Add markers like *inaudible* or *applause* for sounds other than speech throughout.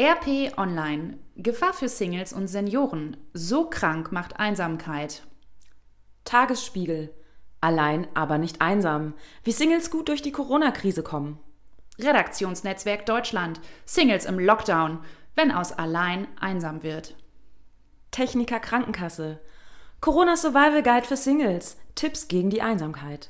RP Online. Gefahr für Singles und Senioren. So krank macht Einsamkeit. Tagesspiegel. Allein, aber nicht einsam. Wie Singles gut durch die Corona-Krise kommen. Redaktionsnetzwerk Deutschland. Singles im Lockdown. Wenn aus allein einsam wird. Techniker Krankenkasse. Corona Survival Guide für Singles. Tipps gegen die Einsamkeit.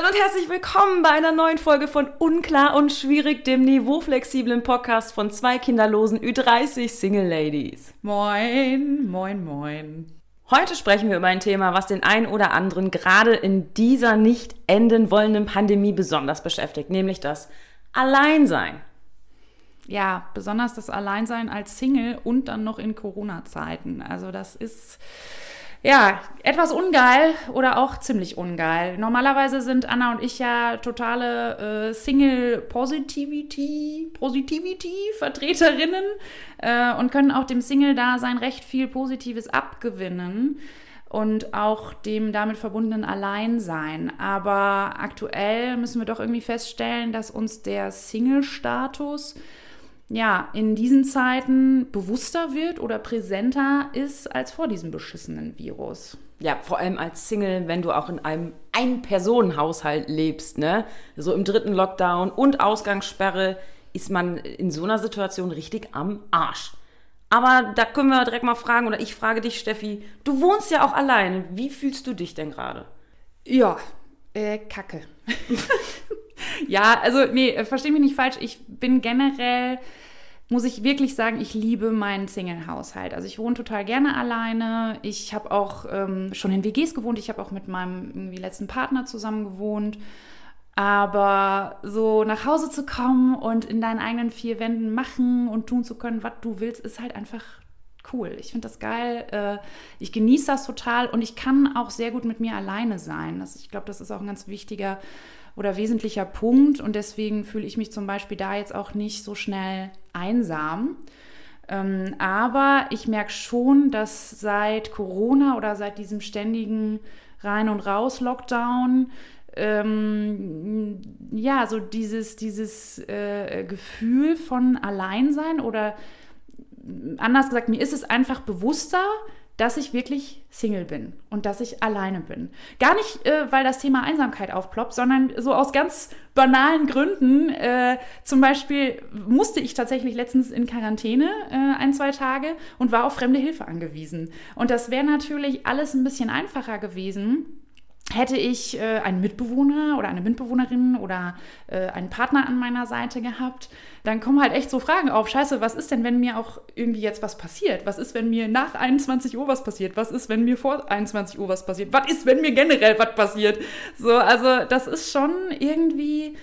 Hallo und herzlich willkommen bei einer neuen Folge von Unklar und Schwierig, dem niveauflexiblen Podcast von zwei kinderlosen Ü30 Single Ladies. Moin, moin, moin. Heute sprechen wir über ein Thema, was den einen oder anderen gerade in dieser nicht enden wollenden Pandemie besonders beschäftigt, nämlich das Alleinsein. Ja, besonders das Alleinsein als Single und dann noch in Corona-Zeiten. Also das ist ja, etwas ungeil oder auch ziemlich ungeil. Normalerweise sind Anna und ich ja totale äh, Single-Positivity, Positivity-Vertreterinnen äh, und können auch dem Single-Dasein recht viel Positives abgewinnen und auch dem damit verbundenen Alleinsein. Aber aktuell müssen wir doch irgendwie feststellen, dass uns der Single-Status ja, in diesen Zeiten bewusster wird oder präsenter ist als vor diesem beschissenen Virus. Ja, vor allem als Single, wenn du auch in einem Ein-Personen-Haushalt lebst, ne? So im dritten Lockdown und Ausgangssperre ist man in so einer Situation richtig am Arsch. Aber da können wir direkt mal fragen, oder ich frage dich, Steffi, du wohnst ja auch alleine. Wie fühlst du dich denn gerade? Ja, äh, kacke. *laughs* ja, also, nee, versteh mich nicht falsch. Ich bin generell muss ich wirklich sagen, ich liebe meinen Single-Haushalt. Also ich wohne total gerne alleine. Ich habe auch ähm, schon in WGs gewohnt. Ich habe auch mit meinem letzten Partner zusammen gewohnt. Aber so nach Hause zu kommen und in deinen eigenen vier Wänden machen und tun zu können, was du willst, ist halt einfach cool. Ich finde das geil. Äh, ich genieße das total und ich kann auch sehr gut mit mir alleine sein. Das, ich glaube, das ist auch ein ganz wichtiger oder wesentlicher Punkt und deswegen fühle ich mich zum Beispiel da jetzt auch nicht so schnell einsam. Ähm, aber ich merke schon, dass seit Corona oder seit diesem ständigen Rein- und Raus-Lockdown ähm, ja, so dieses, dieses äh, Gefühl von Alleinsein oder anders gesagt, mir ist es einfach bewusster, dass ich wirklich Single bin und dass ich alleine bin. Gar nicht, äh, weil das Thema Einsamkeit aufploppt, sondern so aus ganz banalen Gründen. Äh, zum Beispiel musste ich tatsächlich letztens in Quarantäne äh, ein, zwei Tage und war auf fremde Hilfe angewiesen. Und das wäre natürlich alles ein bisschen einfacher gewesen hätte ich äh, einen Mitbewohner oder eine Mitbewohnerin oder äh, einen Partner an meiner Seite gehabt, dann kommen halt echt so Fragen auf. Scheiße, was ist denn, wenn mir auch irgendwie jetzt was passiert? Was ist, wenn mir nach 21 Uhr was passiert? Was ist, wenn mir vor 21 Uhr was passiert? Was ist, wenn mir generell was passiert? So, also das ist schon irgendwie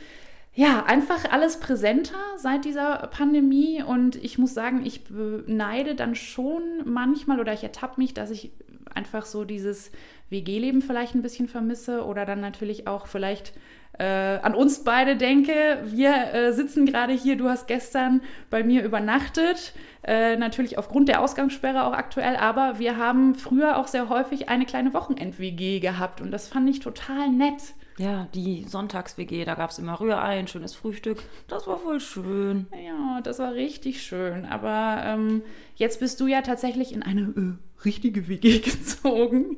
ja, einfach alles präsenter seit dieser Pandemie und ich muss sagen, ich beneide dann schon manchmal oder ich ertappe mich, dass ich einfach so dieses WG-Leben vielleicht ein bisschen vermisse oder dann natürlich auch vielleicht äh, an uns beide denke. Wir äh, sitzen gerade hier, du hast gestern bei mir übernachtet, äh, natürlich aufgrund der Ausgangssperre auch aktuell, aber wir haben früher auch sehr häufig eine kleine Wochenend-WG gehabt und das fand ich total nett. Ja, die Sonntags-WG, da gab es immer Rührei, ein schönes Frühstück. Das war voll schön. Ja, das war richtig schön. Aber ähm, jetzt bist du ja tatsächlich in eine äh, richtige WG *laughs* gezogen.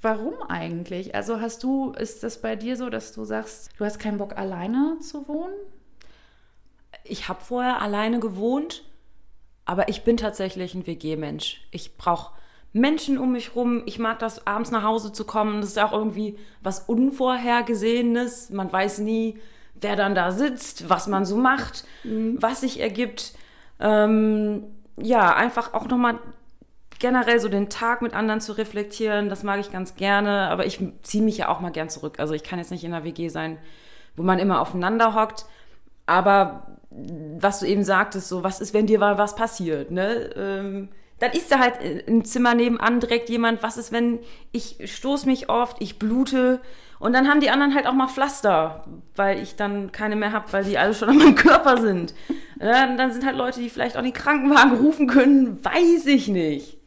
Warum eigentlich? Also hast du, ist das bei dir so, dass du sagst, du hast keinen Bock alleine zu wohnen? Ich habe vorher alleine gewohnt, aber ich bin tatsächlich ein WG-Mensch. Ich brauche Menschen um mich rum. Ich mag das, abends nach Hause zu kommen. Das ist auch irgendwie was Unvorhergesehenes. Man weiß nie, wer dann da sitzt, was man so macht, mhm. was sich ergibt. Ähm, ja, einfach auch nochmal generell so den Tag mit anderen zu reflektieren, das mag ich ganz gerne, aber ich ziehe mich ja auch mal gern zurück. Also ich kann jetzt nicht in einer WG sein, wo man immer aufeinander hockt, aber was du eben sagtest, so was ist, wenn dir mal was passiert, ne? Ähm, dann ist da halt im Zimmer nebenan direkt jemand, was ist, wenn ich stoße mich oft, ich blute und dann haben die anderen halt auch mal Pflaster, weil ich dann keine mehr habe, weil die alle schon *laughs* an meinem Körper sind. Ja, dann sind halt Leute, die vielleicht auch den Krankenwagen rufen können, weiß ich nicht.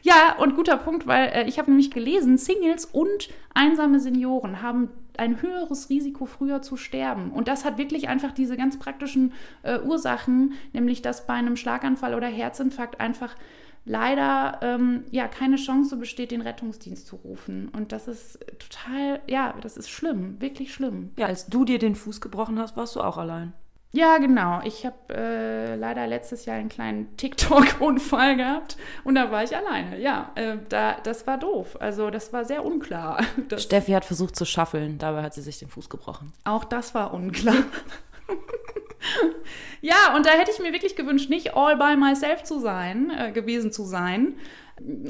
Ja, und guter Punkt, weil äh, ich habe nämlich gelesen, Singles und einsame Senioren haben ein höheres Risiko, früher zu sterben. Und das hat wirklich einfach diese ganz praktischen äh, Ursachen, nämlich dass bei einem Schlaganfall oder Herzinfarkt einfach leider ähm, ja keine Chance besteht, den Rettungsdienst zu rufen. Und das ist total, ja, das ist schlimm, wirklich schlimm. Ja, als du dir den Fuß gebrochen hast, warst du auch allein. Ja, genau. Ich habe äh, leider letztes Jahr einen kleinen TikTok-Unfall gehabt und da war ich alleine. Ja, äh, da, das war doof. Also das war sehr unklar. *laughs* Steffi hat versucht zu schaffeln, dabei hat sie sich den Fuß gebrochen. Auch das war unklar. *laughs* ja, und da hätte ich mir wirklich gewünscht, nicht all by myself zu sein, äh, gewesen zu sein.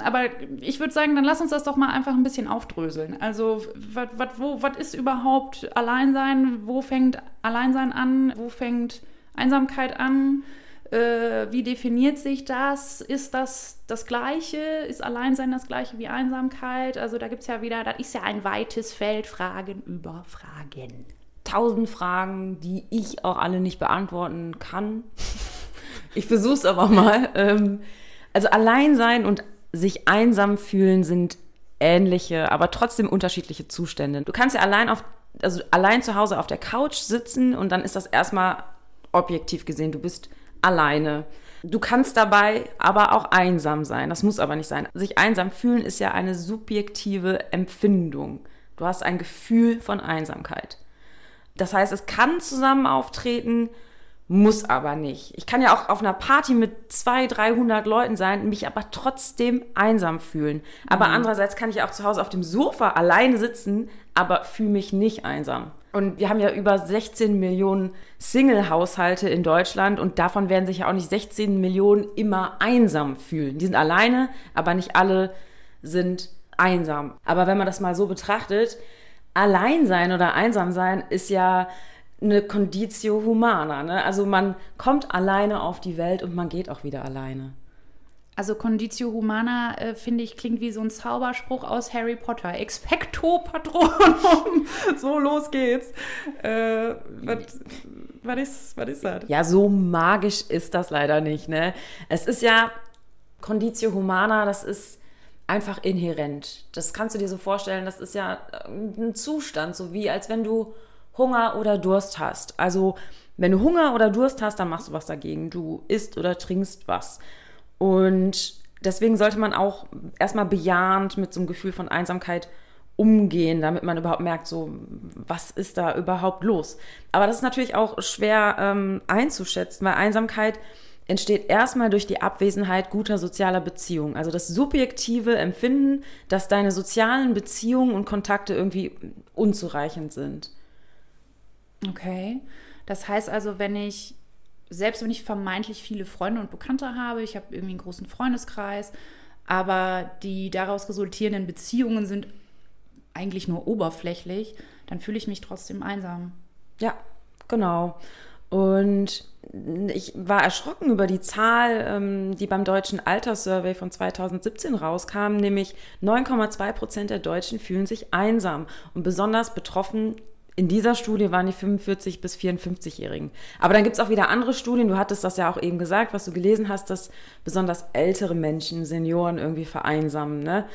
Aber ich würde sagen, dann lass uns das doch mal einfach ein bisschen aufdröseln. Also, was ist überhaupt Alleinsein? Wo fängt Alleinsein an? Wo fängt Einsamkeit an? Äh, wie definiert sich das? Ist das das Gleiche? Ist Alleinsein das Gleiche wie Einsamkeit? Also, da gibt es ja wieder, das ist ja ein weites Feld, Fragen über Fragen tausend Fragen, die ich auch alle nicht beantworten kann. ich versuche es aber mal. Ähm, also allein sein und sich einsam fühlen sind ähnliche, aber trotzdem unterschiedliche Zustände. Du kannst ja allein auf, also allein zu Hause auf der Couch sitzen und dann ist das erstmal objektiv gesehen, du bist alleine. Du kannst dabei aber auch einsam sein. Das muss aber nicht sein. Sich einsam fühlen ist ja eine subjektive Empfindung. Du hast ein Gefühl von Einsamkeit. Das heißt, es kann zusammen auftreten, muss aber nicht. Ich kann ja auch auf einer Party mit 200, 300 Leuten sein, mich aber trotzdem einsam fühlen. Aber mhm. andererseits kann ich auch zu Hause auf dem Sofa alleine sitzen, aber fühle mich nicht einsam. Und wir haben ja über 16 Millionen Single-Haushalte in Deutschland und davon werden sich ja auch nicht 16 Millionen immer einsam fühlen. Die sind alleine, aber nicht alle sind einsam. Aber wenn man das mal so betrachtet, allein sein oder einsam sein ist ja eine Conditio Humana. Ne? Also man kommt alleine auf die Welt und man geht auch wieder alleine. Also Conditio Humana, äh, finde ich, klingt wie so ein Zauberspruch aus Harry Potter. Expecto Patronum. *laughs* so, los geht's. Äh, was ist, das? Ja, so magisch ist das leider nicht. Ne? Es ist ja Conditio Humana, das ist einfach inhärent. Das kannst du dir so vorstellen, das ist ja äh, ein Zustand, so wie als wenn du Hunger oder Durst hast. Also wenn du Hunger oder Durst hast, dann machst du was dagegen. Du isst oder trinkst was. Und deswegen sollte man auch erstmal bejahend mit so einem Gefühl von Einsamkeit umgehen, damit man überhaupt merkt, so, was ist da überhaupt los. Aber das ist natürlich auch schwer ähm, einzuschätzen, weil Einsamkeit entsteht erstmal durch die Abwesenheit guter sozialer Beziehungen. Also das subjektive Empfinden, dass deine sozialen Beziehungen und Kontakte irgendwie unzureichend sind. Okay. Das heißt also, wenn ich, selbst wenn ich vermeintlich viele Freunde und Bekannte habe, ich habe irgendwie einen großen Freundeskreis, aber die daraus resultierenden Beziehungen sind eigentlich nur oberflächlich, dann fühle ich mich trotzdem einsam. Ja, genau. Und ich war erschrocken über die Zahl, ähm, die beim Deutschen Alterssurvey von 2017 rauskam, nämlich 9,2 Prozent der Deutschen fühlen sich einsam. Und besonders betroffen in dieser Studie waren die 45 bis 54-Jährigen. Aber dann gibt es auch wieder andere Studien, du hattest das ja auch eben gesagt, was du gelesen hast, dass besonders ältere Menschen, Senioren irgendwie vereinsamen. Ne?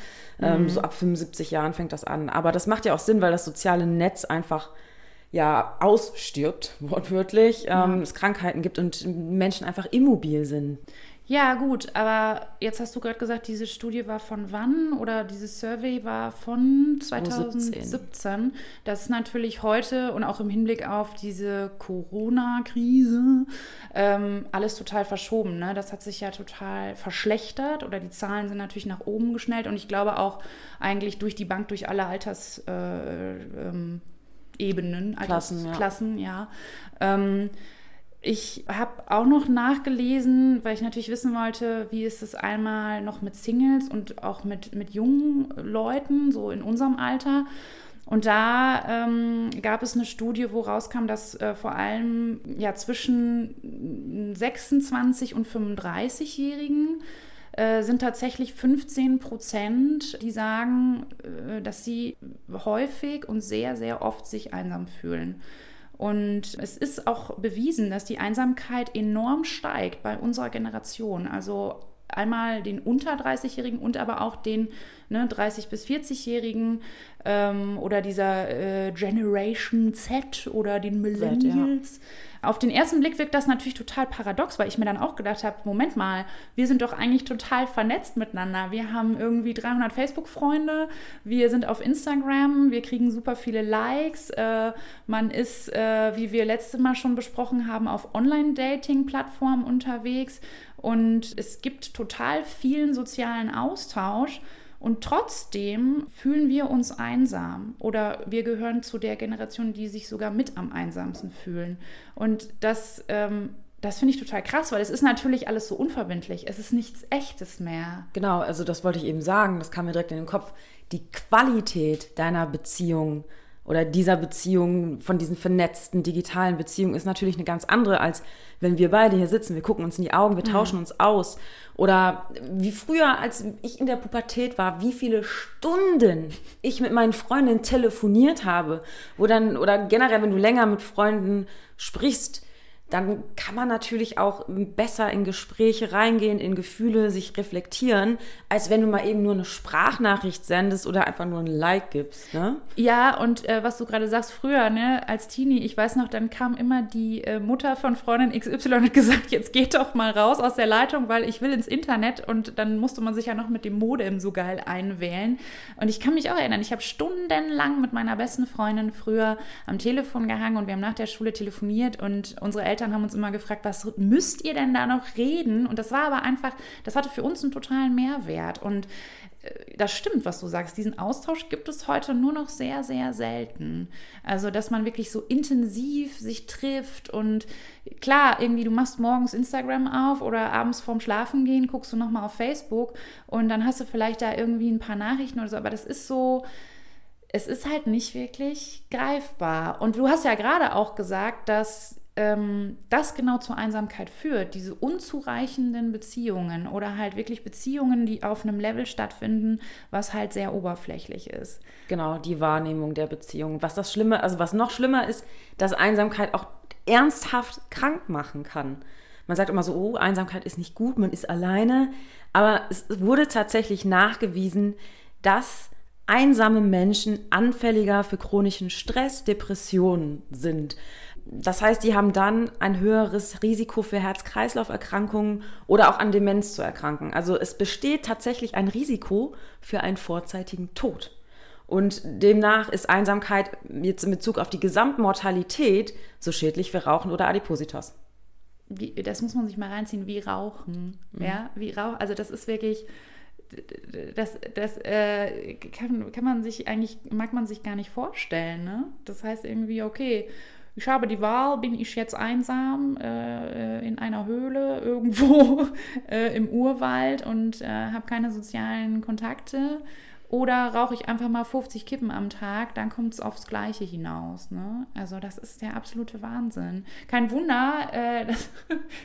Ähm, mhm. So ab 75 Jahren fängt das an. Aber das macht ja auch Sinn, weil das soziale Netz einfach ja ausstirbt, *laughs* wortwörtlich, ja. ähm, es Krankheiten gibt und Menschen einfach immobil sind. Ja, gut, aber jetzt hast du gerade gesagt, diese Studie war von wann oder dieses Survey war von 2017. 2017. Das ist natürlich heute und auch im Hinblick auf diese Corona-Krise ähm, alles total verschoben. Ne? Das hat sich ja total verschlechtert oder die Zahlen sind natürlich nach oben geschnellt und ich glaube auch eigentlich durch die Bank, durch alle Alters. Äh, ähm, Ebenen, Klassen, ja. Klassen, ja. Ähm, ich habe auch noch nachgelesen, weil ich natürlich wissen wollte, wie ist es einmal noch mit Singles und auch mit, mit jungen Leuten, so in unserem Alter. Und da ähm, gab es eine Studie, wo rauskam, dass äh, vor allem ja zwischen 26 und 35-Jährigen äh, sind tatsächlich 15 Prozent, die sagen, äh, dass sie häufig und sehr, sehr oft sich einsam fühlen. Und es ist auch bewiesen, dass die Einsamkeit enorm steigt bei unserer Generation. Also einmal den unter 30-Jährigen und aber auch den ne, 30- bis 40-Jährigen ähm, oder dieser äh, Generation Z oder den Millennials. Z, ja. Auf den ersten Blick wirkt das natürlich total paradox, weil ich mir dann auch gedacht habe, Moment mal, wir sind doch eigentlich total vernetzt miteinander. Wir haben irgendwie 300 Facebook-Freunde, wir sind auf Instagram, wir kriegen super viele Likes, äh, man ist, äh, wie wir letztes Mal schon besprochen haben, auf Online-Dating-Plattformen unterwegs und es gibt total vielen sozialen Austausch. Und trotzdem fühlen wir uns einsam oder wir gehören zu der Generation, die sich sogar mit am einsamsten fühlen. Und das, ähm, das finde ich total krass, weil es ist natürlich alles so unverbindlich. Es ist nichts Echtes mehr. Genau, also das wollte ich eben sagen. Das kam mir direkt in den Kopf. Die Qualität deiner Beziehung oder dieser Beziehung, von diesen vernetzten digitalen Beziehungen ist natürlich eine ganz andere, als wenn wir beide hier sitzen, wir gucken uns in die Augen, wir mhm. tauschen uns aus. Oder wie früher, als ich in der Pubertät war, wie viele Stunden ich mit meinen Freundinnen telefoniert habe. Wo dann, oder generell, wenn du länger mit Freunden sprichst, dann kann man natürlich auch besser in Gespräche reingehen, in Gefühle, sich reflektieren, als wenn du mal eben nur eine Sprachnachricht sendest oder einfach nur ein Like gibst. Ne? Ja, und äh, was du gerade sagst, früher, ne, als Teenie, ich weiß noch, dann kam immer die äh, Mutter von Freundin XY und hat gesagt, jetzt geht doch mal raus aus der Leitung, weil ich will ins Internet und dann musste man sich ja noch mit dem Modem so geil einwählen. Und ich kann mich auch erinnern, ich habe stundenlang mit meiner besten Freundin früher am Telefon gehangen und wir haben nach der Schule telefoniert und unsere Eltern Eltern haben uns immer gefragt, was müsst ihr denn da noch reden? Und das war aber einfach, das hatte für uns einen totalen Mehrwert. Und äh, das stimmt, was du sagst. Diesen Austausch gibt es heute nur noch sehr, sehr selten. Also, dass man wirklich so intensiv sich trifft und klar, irgendwie du machst morgens Instagram auf oder abends vorm Schlafengehen guckst du nochmal auf Facebook und dann hast du vielleicht da irgendwie ein paar Nachrichten oder so, aber das ist so, es ist halt nicht wirklich greifbar. Und du hast ja gerade auch gesagt, dass ähm, das genau zur Einsamkeit führt, diese unzureichenden Beziehungen oder halt wirklich Beziehungen, die auf einem Level stattfinden, was halt sehr oberflächlich ist. Genau, die Wahrnehmung der Beziehung. Was das Schlimme, also was noch schlimmer ist, dass Einsamkeit auch ernsthaft krank machen kann. Man sagt immer so, oh, Einsamkeit ist nicht gut, man ist alleine. Aber es wurde tatsächlich nachgewiesen, dass einsame Menschen anfälliger für chronischen Stress, Depressionen sind. Das heißt, die haben dann ein höheres Risiko für Herz-Kreislauf-Erkrankungen oder auch an Demenz zu erkranken. Also es besteht tatsächlich ein Risiko für einen vorzeitigen Tod. Und demnach ist Einsamkeit jetzt in Bezug auf die Gesamtmortalität so schädlich wie Rauchen oder Adipositas. Wie, das muss man sich mal reinziehen, wie Rauchen. Mhm. Ja, wie Rauch, also das ist wirklich, das, das äh, kann, kann man sich eigentlich, mag man sich gar nicht vorstellen. Ne? Das heißt irgendwie, okay, ich habe die Wahl, bin ich jetzt einsam äh, in einer Höhle *laughs* irgendwo äh, im Urwald und äh, habe keine sozialen Kontakte oder rauche ich einfach mal 50 Kippen am Tag, dann kommt es aufs Gleiche hinaus. Ne? Also das ist der absolute Wahnsinn. Kein Wunder, äh, *laughs* dass,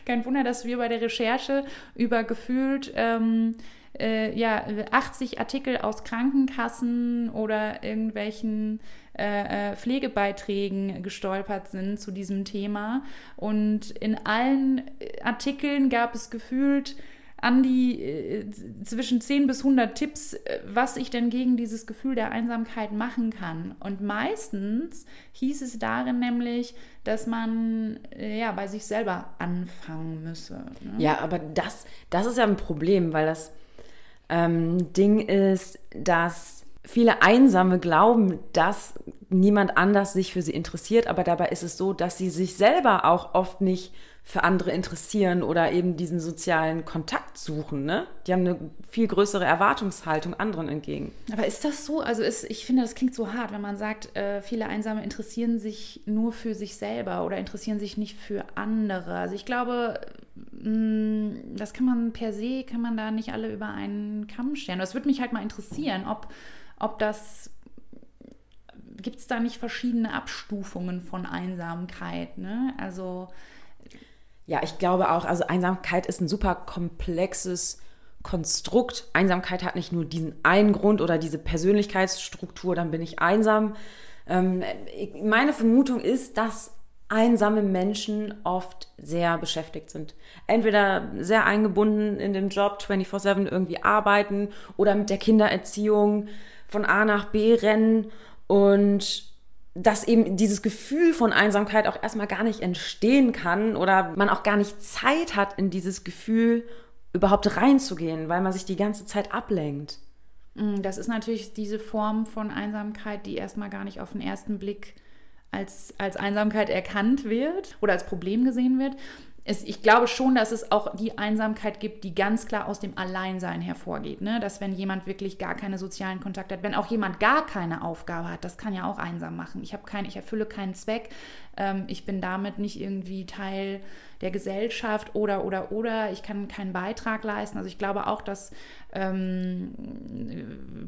kein Wunder, dass wir bei der Recherche über gefühlt ähm, äh, ja, 80 Artikel aus Krankenkassen oder irgendwelchen äh, äh, Pflegebeiträgen gestolpert sind zu diesem Thema. Und in allen Artikeln gab es gefühlt an die äh, zwischen 10 bis 100 Tipps, äh, was ich denn gegen dieses Gefühl der Einsamkeit machen kann. Und meistens hieß es darin nämlich, dass man äh, ja bei sich selber anfangen müsse. Ne? Ja, aber das, das ist ja ein Problem, weil das ähm, Ding ist, dass viele Einsame glauben, dass niemand anders sich für sie interessiert, aber dabei ist es so, dass sie sich selber auch oft nicht für andere interessieren oder eben diesen sozialen Kontakt suchen. Ne? Die haben eine viel größere Erwartungshaltung anderen entgegen. Aber ist das so? Also ist, ich finde, das klingt so hart, wenn man sagt, äh, viele Einsame interessieren sich nur für sich selber oder interessieren sich nicht für andere. Also ich glaube, mh, mm, das kann man per se, kann man da nicht alle über einen Kamm stellen. Das würde mich halt mal interessieren, ob ob das gibt es da nicht verschiedene Abstufungen von Einsamkeit? Ne? Also ja, ich glaube auch, also Einsamkeit ist ein super komplexes Konstrukt. Einsamkeit hat nicht nur diesen einen Grund oder diese Persönlichkeitsstruktur, dann bin ich einsam. Ähm, meine Vermutung ist, dass einsame Menschen oft sehr beschäftigt sind. Entweder sehr eingebunden in den Job, 24/7 irgendwie arbeiten oder mit der Kindererziehung von A nach B rennen und dass eben dieses Gefühl von Einsamkeit auch erstmal gar nicht entstehen kann oder man auch gar nicht Zeit hat, in dieses Gefühl überhaupt reinzugehen, weil man sich die ganze Zeit ablenkt. Mm, das ist natürlich diese Form von Einsamkeit, die erstmal gar nicht auf den ersten Blick als, als Einsamkeit erkannt wird oder als Problem gesehen wird. Es, ich glaube schon, dass es auch die Einsamkeit gibt, die ganz klar aus dem Alleinsein hervorgeht. Ne? Dass wenn jemand wirklich gar keine sozialen Kontakte hat, wenn auch jemand gar keine Aufgabe hat, das kann ja auch einsam machen. Ich habe ich erfülle keinen Zweck, ähm, ich bin damit nicht irgendwie Teil der Gesellschaft oder oder oder ich kann keinen Beitrag leisten. Also ich glaube auch, dass ähm,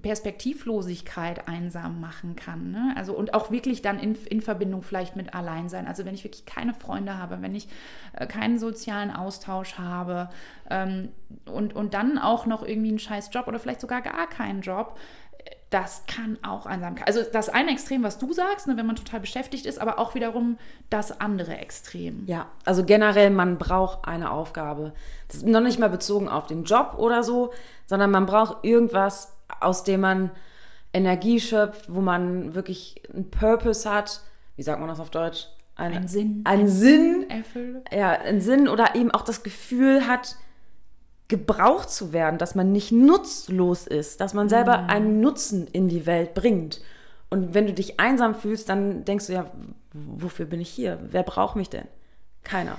Perspektivlosigkeit einsam machen kann. Ne? Also und auch wirklich dann in, in Verbindung vielleicht mit Alleinsein. Also wenn ich wirklich keine Freunde habe, wenn ich äh, keinen sozialen Austausch habe ähm, und, und dann auch noch irgendwie einen scheiß Job oder vielleicht sogar gar keinen Job, das kann auch Einsamkeit. Also das eine Extrem, was du sagst, ne, wenn man total beschäftigt ist, aber auch wiederum das andere Extrem. Ja, also generell, man braucht eine Aufgabe. Das ist noch nicht mal bezogen auf den Job oder so, sondern man braucht irgendwas, aus dem man Energie schöpft, wo man wirklich einen Purpose hat. Wie sagt man das auf Deutsch? Ein, ein Sinn. Ein Sinn. Erfülle. Ja, ein Sinn oder eben auch das Gefühl hat, gebraucht zu werden, dass man nicht nutzlos ist, dass man selber mhm. einen Nutzen in die Welt bringt. Und wenn du dich einsam fühlst, dann denkst du ja, wofür bin ich hier? Wer braucht mich denn? Keiner.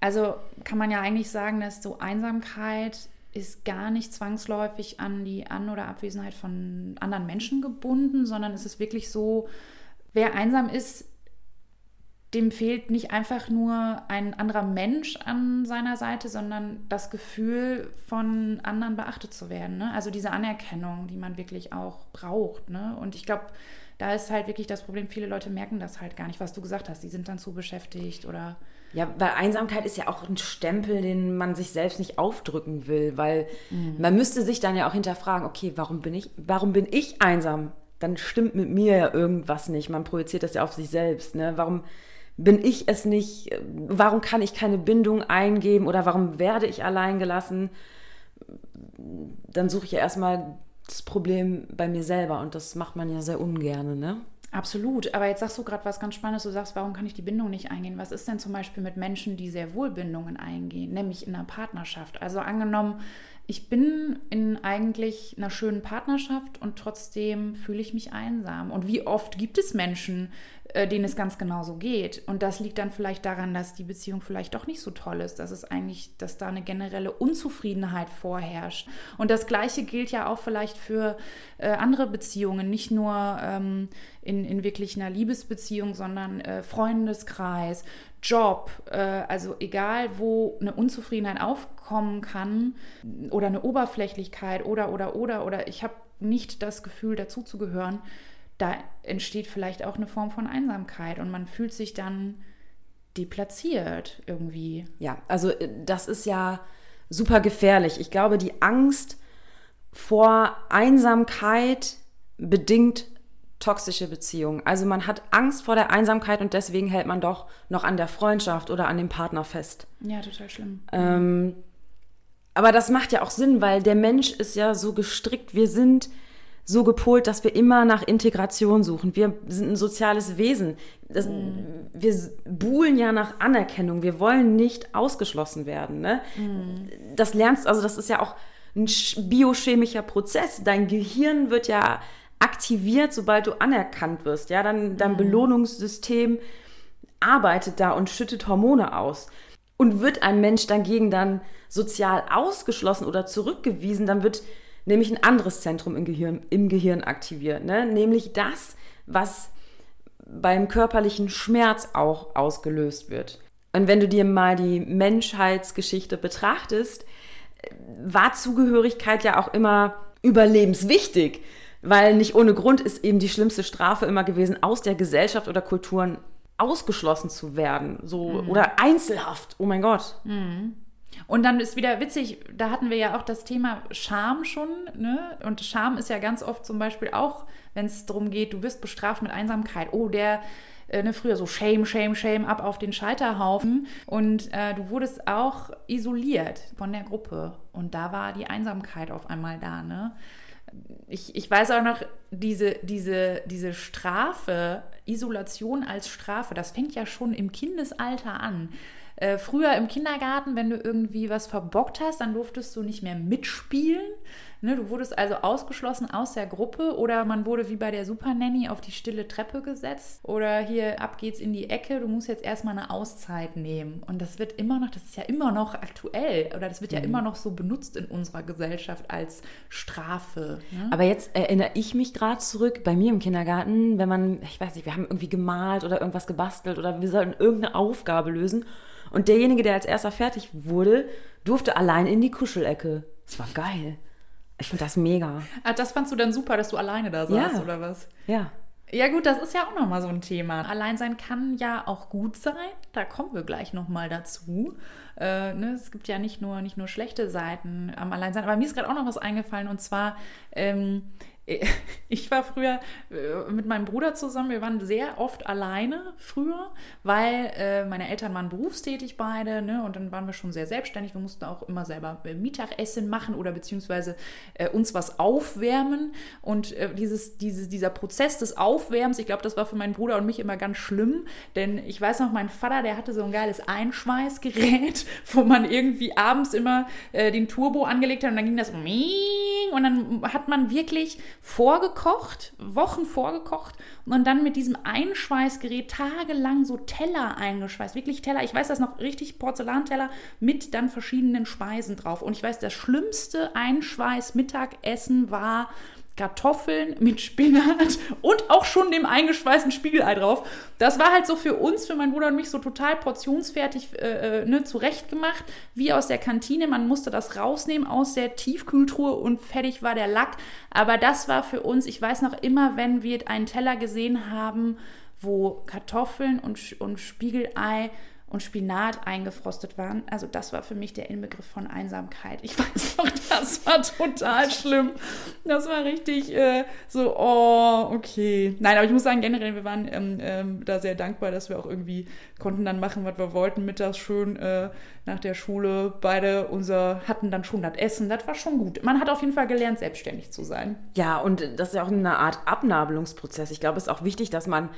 Also kann man ja eigentlich sagen, dass so Einsamkeit ist gar nicht zwangsläufig an die An- oder Abwesenheit von anderen Menschen gebunden, sondern es ist wirklich so, wer einsam ist, dem fehlt nicht einfach nur ein anderer Mensch an seiner Seite, sondern das Gefühl, von anderen beachtet zu werden. Ne? Also diese Anerkennung, die man wirklich auch braucht. Ne? Und ich glaube, da ist halt wirklich das Problem, viele Leute merken das halt gar nicht, was du gesagt hast. Die sind dann zu beschäftigt oder. Ja, weil Einsamkeit ist ja auch ein Stempel, den man sich selbst nicht aufdrücken will, weil mhm. man müsste sich dann ja auch hinterfragen, okay, warum bin ich, warum bin ich einsam? Dann stimmt mit mir ja irgendwas nicht. Man projiziert das ja auf sich selbst. Ne? Warum bin ich es nicht, warum kann ich keine Bindung eingeben oder warum werde ich allein gelassen, dann suche ich ja erstmal das Problem bei mir selber und das macht man ja sehr ungern, ne? Absolut, aber jetzt sagst du gerade was ganz Spannendes. Du sagst, warum kann ich die Bindung nicht eingehen? Was ist denn zum Beispiel mit Menschen, die sehr wohl Bindungen eingehen, nämlich in einer Partnerschaft? Also angenommen, ich bin in eigentlich einer schönen Partnerschaft und trotzdem fühle ich mich einsam. Und wie oft gibt es Menschen, äh, denen es ganz genauso geht? Und das liegt dann vielleicht daran, dass die Beziehung vielleicht doch nicht so toll ist, dass es eigentlich, dass da eine generelle Unzufriedenheit vorherrscht. Und das Gleiche gilt ja auch vielleicht für äh, andere Beziehungen, nicht nur ähm, in, in wirklich einer Liebesbeziehung, sondern äh, Freundeskreis, Job, äh, also egal, wo eine Unzufriedenheit aufkommen kann oder eine Oberflächlichkeit oder, oder, oder, oder ich habe nicht das Gefühl, dazuzugehören, da entsteht vielleicht auch eine Form von Einsamkeit und man fühlt sich dann deplatziert irgendwie. Ja, also äh, das ist ja super gefährlich. Ich glaube, die Angst vor Einsamkeit bedingt toxische Beziehungen. Also man hat Angst vor der Einsamkeit und deswegen hält man doch noch an der Freundschaft oder an dem Partner fest. Ja, total schlimm. Ähm, aber das macht ja auch Sinn, weil der Mensch ist ja so gestrickt, wir sind so gepolt, dass wir immer nach Integration suchen. Wir sind ein soziales Wesen. Das, mm. Wir buhlen ja nach Anerkennung. Wir wollen nicht ausgeschlossen werden. Ne? Mm. Das lernst, also das ist ja auch ein biochemischer Prozess. Dein Gehirn wird ja aktiviert, sobald du anerkannt wirst. Ja, dann dein mhm. Belohnungssystem arbeitet da und schüttet Hormone aus. Und wird ein Mensch dagegen dann sozial ausgeschlossen oder zurückgewiesen, dann wird nämlich ein anderes Zentrum im Gehirn, im Gehirn aktiviert, ne? nämlich das, was beim körperlichen Schmerz auch ausgelöst wird. Und wenn du dir mal die Menschheitsgeschichte betrachtest, war Zugehörigkeit ja auch immer überlebenswichtig. Weil nicht ohne Grund ist eben die schlimmste Strafe immer gewesen, aus der Gesellschaft oder Kulturen ausgeschlossen zu werden. So, mhm. Oder Einzelhaft. Oh mein Gott. Mhm. Und dann ist wieder witzig, da hatten wir ja auch das Thema Scham schon. Ne? Und Scham ist ja ganz oft zum Beispiel auch, wenn es darum geht, du wirst bestraft mit Einsamkeit. Oh, der äh, ne, früher so Shame, Shame, Shame ab auf den Scheiterhaufen. Und äh, du wurdest auch isoliert von der Gruppe. Und da war die Einsamkeit auf einmal da, ne? Ich, ich weiß auch noch, diese, diese, diese Strafe, Isolation als Strafe, das fängt ja schon im Kindesalter an. Äh, früher im Kindergarten, wenn du irgendwie was verbockt hast, dann durftest du nicht mehr mitspielen. Ne, du wurdest also ausgeschlossen aus der Gruppe oder man wurde wie bei der Super Nanny auf die stille Treppe gesetzt oder hier ab geht's in die Ecke, du musst jetzt erstmal eine Auszeit nehmen. Und das wird immer noch, das ist ja immer noch aktuell oder das wird ja mhm. immer noch so benutzt in unserer Gesellschaft als Strafe. Ne? Aber jetzt erinnere ich mich gerade zurück bei mir im Kindergarten, wenn man, ich weiß nicht, wir haben irgendwie gemalt oder irgendwas gebastelt oder wir sollten irgendeine Aufgabe lösen. Und derjenige, der als erster fertig wurde, durfte allein in die Kuschelecke. Das war geil. Ich finde das mega. Ah, das fandst du dann super, dass du alleine da saßt, ja. oder was? Ja. Ja gut, das ist ja auch nochmal so ein Thema. Alleinsein kann ja auch gut sein. Da kommen wir gleich nochmal dazu. Äh, ne, es gibt ja nicht nur, nicht nur schlechte Seiten am Alleinsein. Aber mir ist gerade auch noch was eingefallen. Und zwar ähm, *laughs* ich war früher äh, mit meinem Bruder zusammen, wir waren sehr oft alleine früher, weil äh, meine Eltern waren berufstätig beide, ne? Und dann waren wir schon sehr selbstständig. Wir mussten auch immer selber äh, Mittagessen machen oder beziehungsweise äh, uns was aufwärmen. Und äh, dieses, dieses, dieser Prozess des Aufwärmens, ich glaube, das war für meinen Bruder und mich immer ganz schlimm, denn ich weiß noch, mein Vater, der hatte so ein geiles Einschweißgerät, *laughs* wo man irgendwie abends immer äh, den Turbo angelegt hat und dann ging das und dann hat man wirklich vorgekocht, Wochen vorgekocht und dann mit diesem Einschweißgerät tagelang so Teller eingeschweißt. Wirklich Teller. Ich weiß das noch richtig, Porzellanteller mit dann verschiedenen Speisen drauf. Und ich weiß, das schlimmste Einschweiß-Mittagessen war Kartoffeln mit Spinat und auch schon dem eingeschweißten Spiegelei drauf. Das war halt so für uns, für meinen Bruder und mich, so total portionsfertig äh, äh, ne, zurechtgemacht, wie aus der Kantine. Man musste das rausnehmen aus der Tiefkühltruhe und fertig war der Lack. Aber das war für uns, ich weiß noch immer, wenn wir einen Teller gesehen haben, wo Kartoffeln und, und Spiegelei und Spinat eingefrostet waren. Also das war für mich der Inbegriff von Einsamkeit. Ich *laughs* weiß noch, das war total schlimm. Das war richtig äh, so, oh, okay. Nein, aber ich muss sagen, generell, wir waren ähm, ähm, da sehr dankbar, dass wir auch irgendwie konnten dann machen, was wir wollten, mittags schön äh, nach der Schule. Beide unser hatten dann schon das Essen. Das war schon gut. Man hat auf jeden Fall gelernt, selbstständig zu sein. Ja, und das ist ja auch eine Art Abnabelungsprozess. Ich glaube, es ist auch wichtig, dass man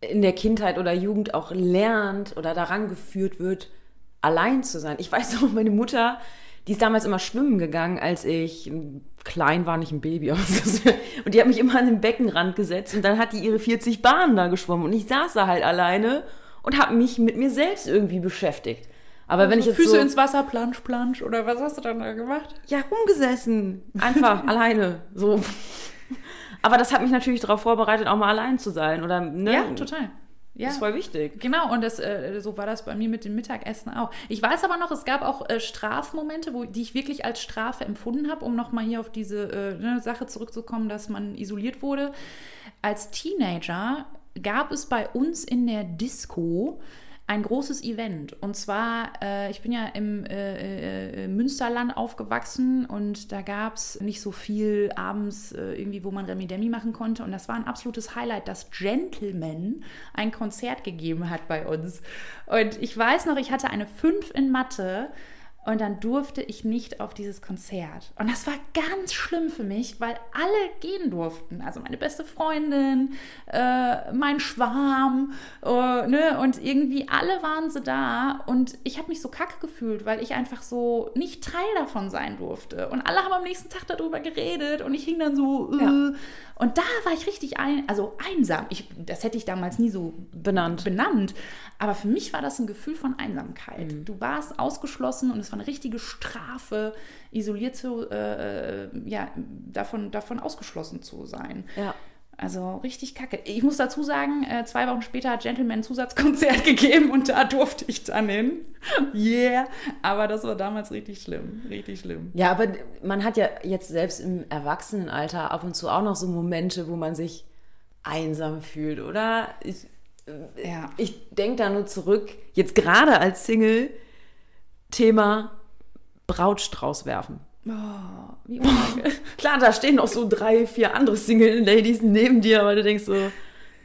in der Kindheit oder Jugend auch lernt oder daran geführt wird, allein zu sein. Ich weiß *laughs* noch, meine Mutter, die ist damals immer schwimmen gegangen, als ich klein war, nicht ein Baby. und die hat mich immer an den Beckenrand gesetzt und dann hat die ihre 40 Bahnen da geschwommen und ich saß da halt alleine und habe mich mit mir selbst irgendwie beschäftigt. Aber also wenn ich jetzt Füße so, ins Wasser, plansch, plansch oder was hast du dann da gemacht? Ja, rumgesessen. Einfach *laughs* alleine. So. Aber das hat mich natürlich darauf vorbereitet, auch mal allein zu sein. Oder, ne? Ja, total. Ja. Das ist voll wichtig. Genau, und das, äh, so war das bei mir mit dem Mittagessen auch. Ich weiß aber noch, es gab auch äh, Strafmomente, wo, die ich wirklich als Strafe empfunden habe, um nochmal hier auf diese äh, ne, Sache zurückzukommen, dass man isoliert wurde. Als Teenager gab es bei uns in der Disco ein großes Event. Und zwar, äh, ich bin ja im äh, äh, Münsterland aufgewachsen und da gab es nicht so viel abends äh, irgendwie, wo man Remi Demi machen konnte. Und das war ein absolutes Highlight, dass Gentleman ein Konzert gegeben hat bei uns. Und ich weiß noch, ich hatte eine 5 in Mathe und dann durfte ich nicht auf dieses Konzert. Und das war ganz schlimm für mich, weil alle gehen durften. Also meine beste Freundin, äh, mein Schwarm, äh, ne? Und irgendwie alle waren sie da. Und ich habe mich so kacke gefühlt, weil ich einfach so nicht Teil davon sein durfte. Und alle haben am nächsten Tag darüber geredet. Und ich hing dann so. Äh, ja. Und da war ich richtig ein, also einsam. Ich, das hätte ich damals nie so benannt. benannt. Aber für mich war das ein Gefühl von Einsamkeit. Mhm. Du warst ausgeschlossen und es war eine richtige Strafe, isoliert zu, äh, äh, ja, davon, davon ausgeschlossen zu sein. Ja. Also richtig kacke. Ich muss dazu sagen, äh, zwei Wochen später hat Gentleman ein Zusatzkonzert *laughs* gegeben und da durfte ich dann hin. yeah. Aber das war damals richtig schlimm. Richtig schlimm. Ja, aber man hat ja jetzt selbst im Erwachsenenalter ab und zu auch noch so Momente, wo man sich einsam fühlt, oder? Ich, ja. ich denke da nur zurück, jetzt gerade als Single, Thema Brautstrauß werfen. Oh, wie *laughs* Klar, da stehen noch so drei, vier andere Single-Ladies neben dir, aber du denkst so,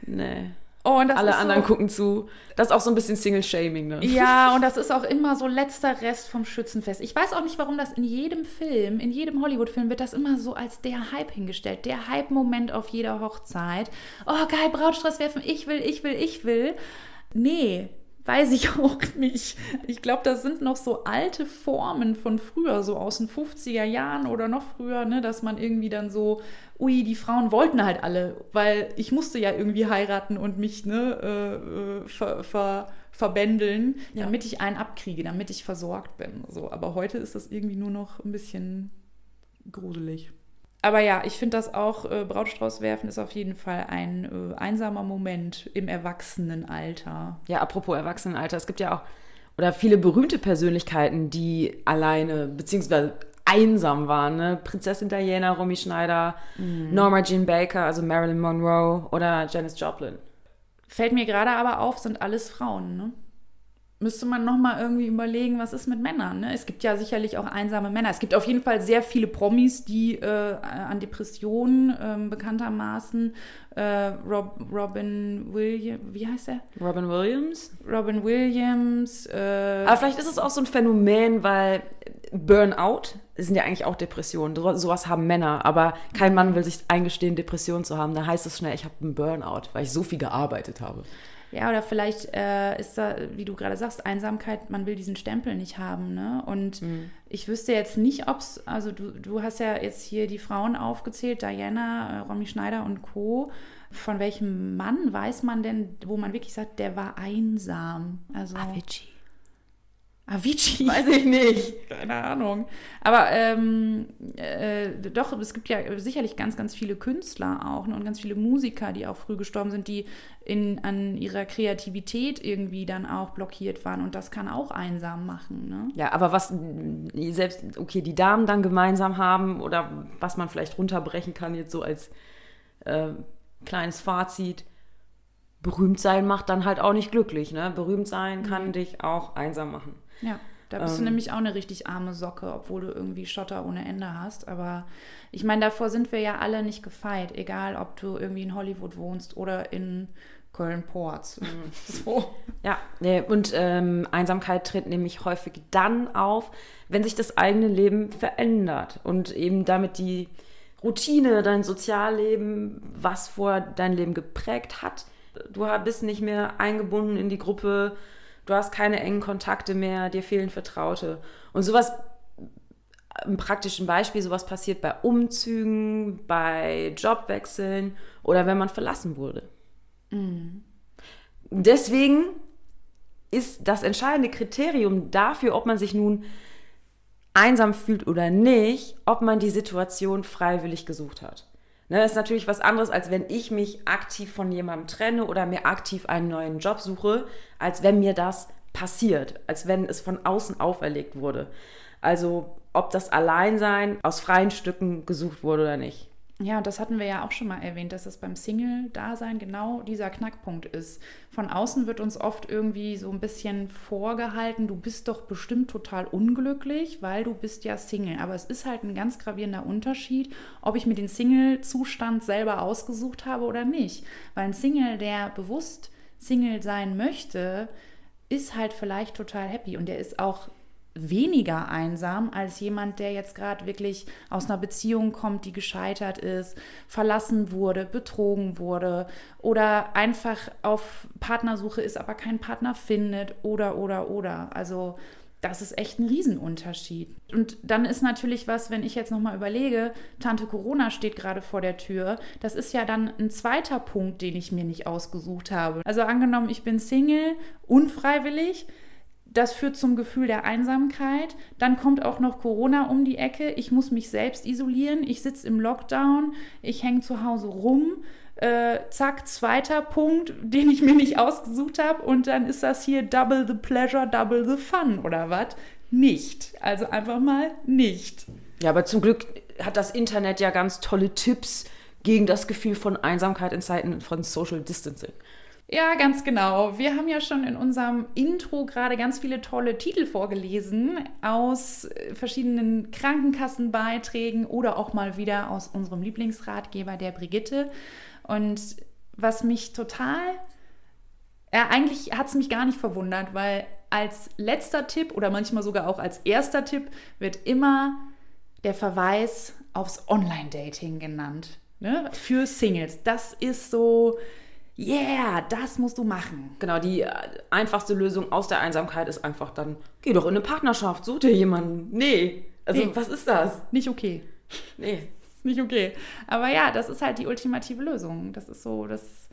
nee. Oh, Alle anderen so, gucken zu. Das ist auch so ein bisschen Single-Shaming, ne? Ja, *laughs* und das ist auch immer so letzter Rest vom Schützenfest. Ich weiß auch nicht, warum das in jedem Film, in jedem Hollywood-Film wird das immer so als der Hype hingestellt. Der Hype-Moment auf jeder Hochzeit. Oh, geil, Brautstress werfen, ich will, ich will, ich will. Nee, Weiß ich *laughs* auch nicht. Ich glaube, das sind noch so alte Formen von früher, so aus den 50er Jahren oder noch früher, ne, dass man irgendwie dann so, ui, die Frauen wollten halt alle, weil ich musste ja irgendwie heiraten und mich ne, äh, äh ver, ver, verbändeln, ja. damit ich einen abkriege, damit ich versorgt bin. So. Aber heute ist das irgendwie nur noch ein bisschen gruselig. Aber ja, ich finde das auch, äh, Brautstrauß werfen ist auf jeden Fall ein äh, einsamer Moment im Erwachsenenalter. Ja, apropos Erwachsenenalter, es gibt ja auch, oder viele berühmte Persönlichkeiten, die alleine, beziehungsweise einsam waren. Ne? Prinzessin Diana, Romy Schneider, mhm. Norma Jean Baker, also Marilyn Monroe oder Janis Joplin. Fällt mir gerade aber auf, sind alles Frauen, ne? Müsste man nochmal irgendwie überlegen, was ist mit Männern. Ne? Es gibt ja sicherlich auch einsame Männer. Es gibt auf jeden Fall sehr viele Promis, die äh, an Depressionen äh, bekanntermaßen äh, Rob, Robin Williams, wie heißt er? Robin Williams. Robin Williams. Äh, Aber vielleicht ist es auch so ein Phänomen, weil Burnout sind ja eigentlich auch Depressionen. So, sowas haben Männer, aber kein Mann will sich eingestehen, Depressionen zu haben. Da heißt es schnell, ich habe einen Burnout, weil ich so viel gearbeitet habe. Ja, oder vielleicht äh, ist da, wie du gerade sagst, Einsamkeit, man will diesen Stempel nicht haben. Ne? Und mhm. ich wüsste jetzt nicht, ob es, also du, du hast ja jetzt hier die Frauen aufgezählt, Diana, äh, Romy Schneider und Co. Von welchem Mann weiß man denn, wo man wirklich sagt, der war einsam? Also, Avicii. Avicii? *laughs* Weiß ich nicht. Keine Ahnung. Aber ähm, äh, doch, es gibt ja sicherlich ganz, ganz viele Künstler auch ne, und ganz viele Musiker, die auch früh gestorben sind, die in, an ihrer Kreativität irgendwie dann auch blockiert waren. Und das kann auch einsam machen. Ne? Ja, aber was selbst, okay, die Damen dann gemeinsam haben oder was man vielleicht runterbrechen kann, jetzt so als äh, kleines Fazit. Berühmt sein macht dann halt auch nicht glücklich. Ne? Berühmt sein kann mhm. dich auch einsam machen. Ja, da bist ähm, du nämlich auch eine richtig arme Socke, obwohl du irgendwie Schotter ohne Ende hast. Aber ich meine, davor sind wir ja alle nicht gefeit, egal ob du irgendwie in Hollywood wohnst oder in Köln-Ports. Mhm. *laughs* so. Ja, und ähm, Einsamkeit tritt nämlich häufig dann auf, wenn sich das eigene Leben verändert und eben damit die Routine, dein Sozialleben, was vor dein Leben geprägt hat. Du bist nicht mehr eingebunden in die Gruppe, du hast keine engen Kontakte mehr, dir fehlen Vertraute. Und sowas, ein praktischen Beispiel, sowas passiert bei Umzügen, bei Jobwechseln oder wenn man verlassen wurde. Mhm. Deswegen ist das entscheidende Kriterium dafür, ob man sich nun einsam fühlt oder nicht, ob man die Situation freiwillig gesucht hat. Ne, ist natürlich was anderes, als wenn ich mich aktiv von jemandem trenne oder mir aktiv einen neuen Job suche, als wenn mir das passiert, als wenn es von außen auferlegt wurde. Also ob das Alleinsein aus freien Stücken gesucht wurde oder nicht. Ja, das hatten wir ja auch schon mal erwähnt, dass es beim Single-Dasein genau dieser Knackpunkt ist. Von außen wird uns oft irgendwie so ein bisschen vorgehalten, du bist doch bestimmt total unglücklich, weil du bist ja Single. Aber es ist halt ein ganz gravierender Unterschied, ob ich mir den Single-Zustand selber ausgesucht habe oder nicht. Weil ein Single, der bewusst Single sein möchte, ist halt vielleicht total happy und der ist auch weniger einsam als jemand, der jetzt gerade wirklich aus einer Beziehung kommt, die gescheitert ist, verlassen wurde, betrogen wurde oder einfach auf Partnersuche ist, aber keinen Partner findet oder oder oder. Also das ist echt ein Riesenunterschied. Und dann ist natürlich was, wenn ich jetzt nochmal überlege, Tante Corona steht gerade vor der Tür, das ist ja dann ein zweiter Punkt, den ich mir nicht ausgesucht habe. Also angenommen, ich bin Single, unfreiwillig, das führt zum Gefühl der Einsamkeit. Dann kommt auch noch Corona um die Ecke. Ich muss mich selbst isolieren. Ich sitze im Lockdown. Ich hänge zu Hause rum. Äh, zack, zweiter Punkt, *laughs* den ich mir nicht ausgesucht habe. Und dann ist das hier Double the Pleasure, Double the Fun oder was? Nicht. Also einfach mal nicht. Ja, aber zum Glück hat das Internet ja ganz tolle Tipps gegen das Gefühl von Einsamkeit in Zeiten von Social Distancing. Ja, ganz genau. Wir haben ja schon in unserem Intro gerade ganz viele tolle Titel vorgelesen aus äh, verschiedenen Krankenkassenbeiträgen oder auch mal wieder aus unserem Lieblingsratgeber der Brigitte. Und was mich total Ja, eigentlich hat es mich gar nicht verwundert, weil als letzter Tipp oder manchmal sogar auch als erster Tipp wird immer der Verweis aufs Online-Dating genannt. Ne? Für Singles. Das ist so, yeah, das musst du machen. Genau, die äh, einfachste Lösung aus der Einsamkeit ist einfach dann, geh doch in eine Partnerschaft, such dir jemanden. Nee, also nee. was ist das? Nicht okay. Nee. Ist nicht okay. Aber ja, das ist halt die ultimative Lösung. Das ist so, das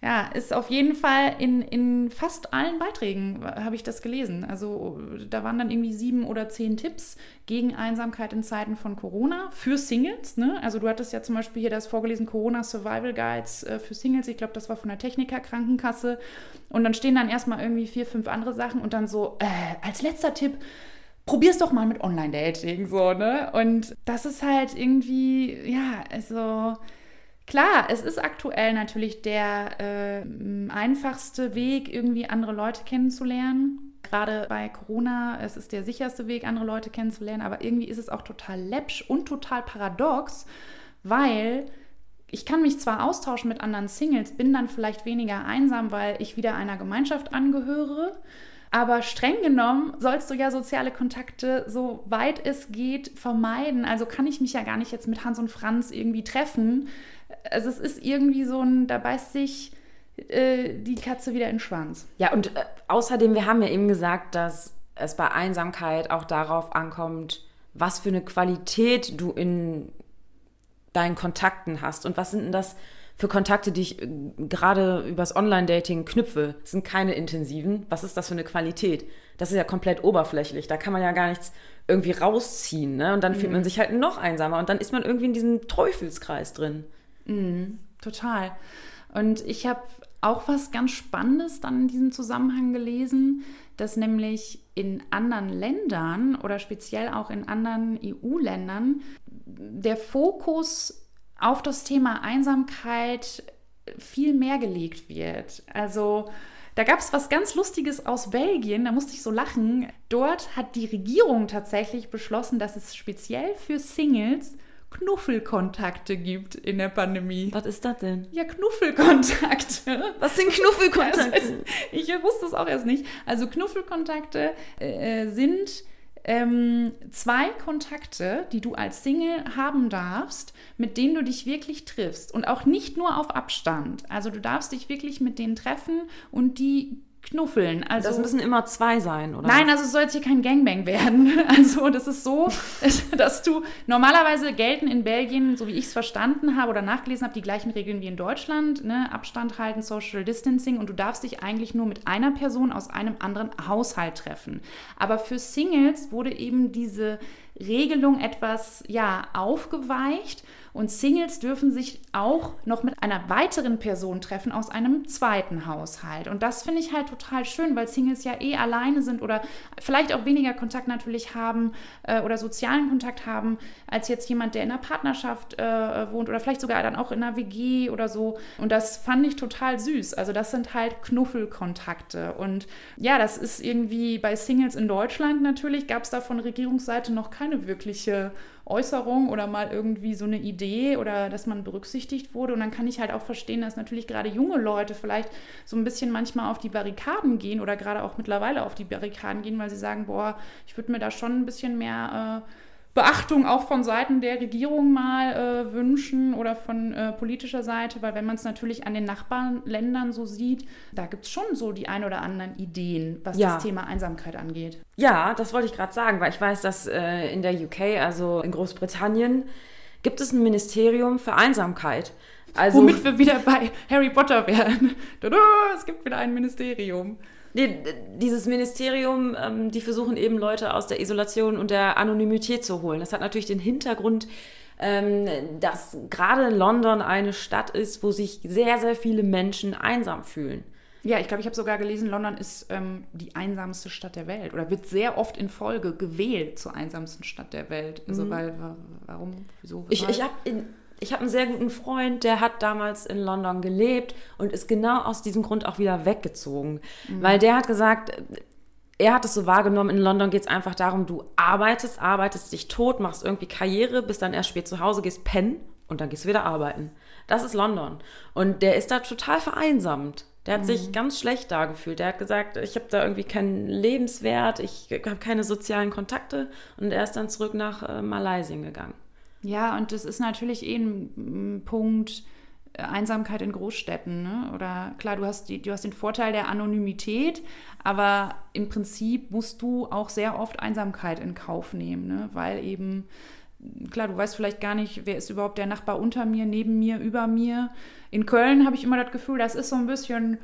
ja, ist auf jeden Fall in, in fast allen Beiträgen, habe ich das gelesen. Also da waren dann irgendwie sieben oder zehn Tipps gegen Einsamkeit in Zeiten von Corona für Singles. Ne? Also du hattest ja zum Beispiel hier das vorgelesen, Corona Survival Guides äh, für Singles. Ich glaube, das war von der Techniker Krankenkasse. Und dann stehen dann erstmal irgendwie vier, fünf andere Sachen und dann so, äh, als letzter Tipp, probier's doch mal mit Online-Dating, so, ne? Und das ist halt irgendwie, ja, also Klar, es ist aktuell natürlich der äh, einfachste Weg, irgendwie andere Leute kennenzulernen. Gerade bei Corona, es ist der sicherste Weg, andere Leute kennenzulernen, aber irgendwie ist es auch total läppsch und total paradox, weil ich kann mich zwar austauschen mit anderen Singles, bin dann vielleicht weniger einsam, weil ich wieder einer Gemeinschaft angehöre, aber streng genommen sollst du ja soziale Kontakte, so weit es geht, vermeiden. Also kann ich mich ja gar nicht jetzt mit Hans und Franz irgendwie treffen, also es ist irgendwie so ein, da beißt sich äh, die Katze wieder in den Schwanz. Ja, und äh, außerdem, wir haben ja eben gesagt, dass es bei Einsamkeit auch darauf ankommt, was für eine Qualität du in deinen Kontakten hast. Und was sind denn das für Kontakte, die ich äh, gerade übers Online-Dating knüpfe? Das sind keine intensiven. Was ist das für eine Qualität? Das ist ja komplett oberflächlich. Da kann man ja gar nichts irgendwie rausziehen. Ne? Und dann mhm. fühlt man sich halt noch einsamer. Und dann ist man irgendwie in diesem Teufelskreis drin. Mhm, total. Und ich habe auch was ganz Spannendes dann in diesem Zusammenhang gelesen, dass nämlich in anderen Ländern oder speziell auch in anderen EU-Ländern der Fokus auf das Thema Einsamkeit viel mehr gelegt wird. Also da gab es was ganz Lustiges aus Belgien, da musste ich so lachen. Dort hat die Regierung tatsächlich beschlossen, dass es speziell für Singles Knuffelkontakte gibt in der Pandemie. Was ist das denn? Ja, Knuffelkontakte. Was sind *laughs* Knuffelkontakte? Also, ich wusste es auch erst nicht. Also Knuffelkontakte äh, sind ähm, zwei Kontakte, die du als Single haben darfst, mit denen du dich wirklich triffst. Und auch nicht nur auf Abstand. Also du darfst dich wirklich mit denen treffen und die knuffeln. Also, das müssen immer zwei sein, oder? Nein, also es soll jetzt hier kein Gangbang werden. *laughs* Also das ist so, *laughs* dass du normalerweise gelten in Belgien, so wie ich es verstanden habe oder nachgelesen habe, die gleichen Regeln wie in Deutschland. Ne? Abstand halten, Social Distancing und du darfst dich eigentlich nur mit einer Person aus einem anderen Haushalt treffen. Aber für Singles wurde eben diese Regelung etwas ja aufgeweicht und Singles dürfen sich auch noch mit einer weiteren Person treffen aus einem zweiten Haushalt. Und das finde ich halt total schön, weil Singles ja eh alleine sind oder vielleicht auch weniger Kontakt natürlich haben äh, oder sozialen Kontakt haben, als jetzt jemand, der in einer Partnerschaft äh, wohnt oder vielleicht sogar dann auch in einer WG oder so. Und das fand ich total süß. Also das sind halt Knuffelkontakte. Und ja, das ist irgendwie bei Singles in Deutschland natürlich, gab es da von Regierungsseite noch keine wirkliche Äußerung oder mal irgendwie so eine Idee oder dass man berücksichtigt wurde. Und dann kann ich halt auch verstehen, dass natürlich gerade junge Leute vielleicht so ein bisschen manchmal auf die Barrikaden gehen oder gerade auch mittlerweile auf die Barrikaden gehen, weil sie sagen, boah, ich würde mir da schon ein bisschen mehr äh, Beachtung auch von Seiten der Regierung mal äh, wünschen oder von äh, politischer Seite, weil wenn man es natürlich an den Nachbarländern so sieht, da gibt es schon so die ein oder anderen Ideen, was ja. das Thema Einsamkeit angeht. Ja, das wollte ich gerade sagen, weil ich weiß, dass äh, in der UK, also in Großbritannien, gibt es ein Ministerium für Einsamkeit. Also, Womit wir wieder bei Harry Potter werden. Es gibt wieder ein Ministerium. Nee, dieses Ministerium, ähm, die versuchen eben Leute aus der Isolation und der Anonymität zu holen. Das hat natürlich den Hintergrund, ähm, dass gerade London eine Stadt ist, wo sich sehr, sehr viele Menschen einsam fühlen. Ja, ich glaube, ich habe sogar gelesen, London ist ähm, die einsamste Stadt der Welt oder wird sehr oft in Folge gewählt zur einsamsten Stadt der Welt. Also, mhm. weil, warum, wieso? Ich, ich habe ich habe einen sehr guten Freund, der hat damals in London gelebt und ist genau aus diesem Grund auch wieder weggezogen. Mhm. Weil der hat gesagt, er hat es so wahrgenommen, in London geht es einfach darum, du arbeitest, arbeitest dich tot, machst irgendwie Karriere, bist dann erst spät zu Hause, gehst pennen und dann gehst du wieder arbeiten. Das ist London. Und der ist da total vereinsamt. Der hat mhm. sich ganz schlecht da gefühlt. Der hat gesagt, ich habe da irgendwie keinen Lebenswert, ich habe keine sozialen Kontakte und er ist dann zurück nach äh, Malaysia gegangen. Ja, und das ist natürlich eh ein Punkt, Einsamkeit in Großstädten. Ne? Oder klar, du hast, die, du hast den Vorteil der Anonymität, aber im Prinzip musst du auch sehr oft Einsamkeit in Kauf nehmen, ne? weil eben, klar, du weißt vielleicht gar nicht, wer ist überhaupt der Nachbar unter mir, neben mir, über mir. In Köln habe ich immer das Gefühl, das ist so ein bisschen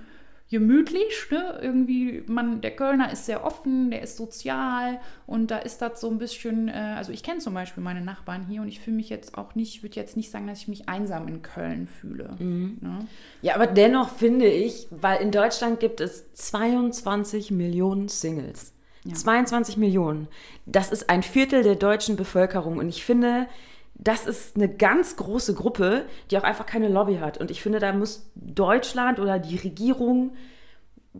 gemütlich. Ne? Irgendwie, man, der Kölner ist sehr offen, der ist sozial und da ist das so ein bisschen, äh, also ich kenne zum Beispiel meine Nachbarn hier und ich fühle mich jetzt auch nicht, würde jetzt nicht sagen, dass ich mich einsam in Köln fühle. Mhm. Ne? Ja, aber dennoch finde ich, weil in Deutschland gibt es 22 Millionen Singles. Ja. 22 Millionen. Das ist ein Viertel der deutschen Bevölkerung und ich finde, das ist eine ganz große Gruppe, die auch einfach keine Lobby hat. Und ich finde, da muss Deutschland oder die Regierung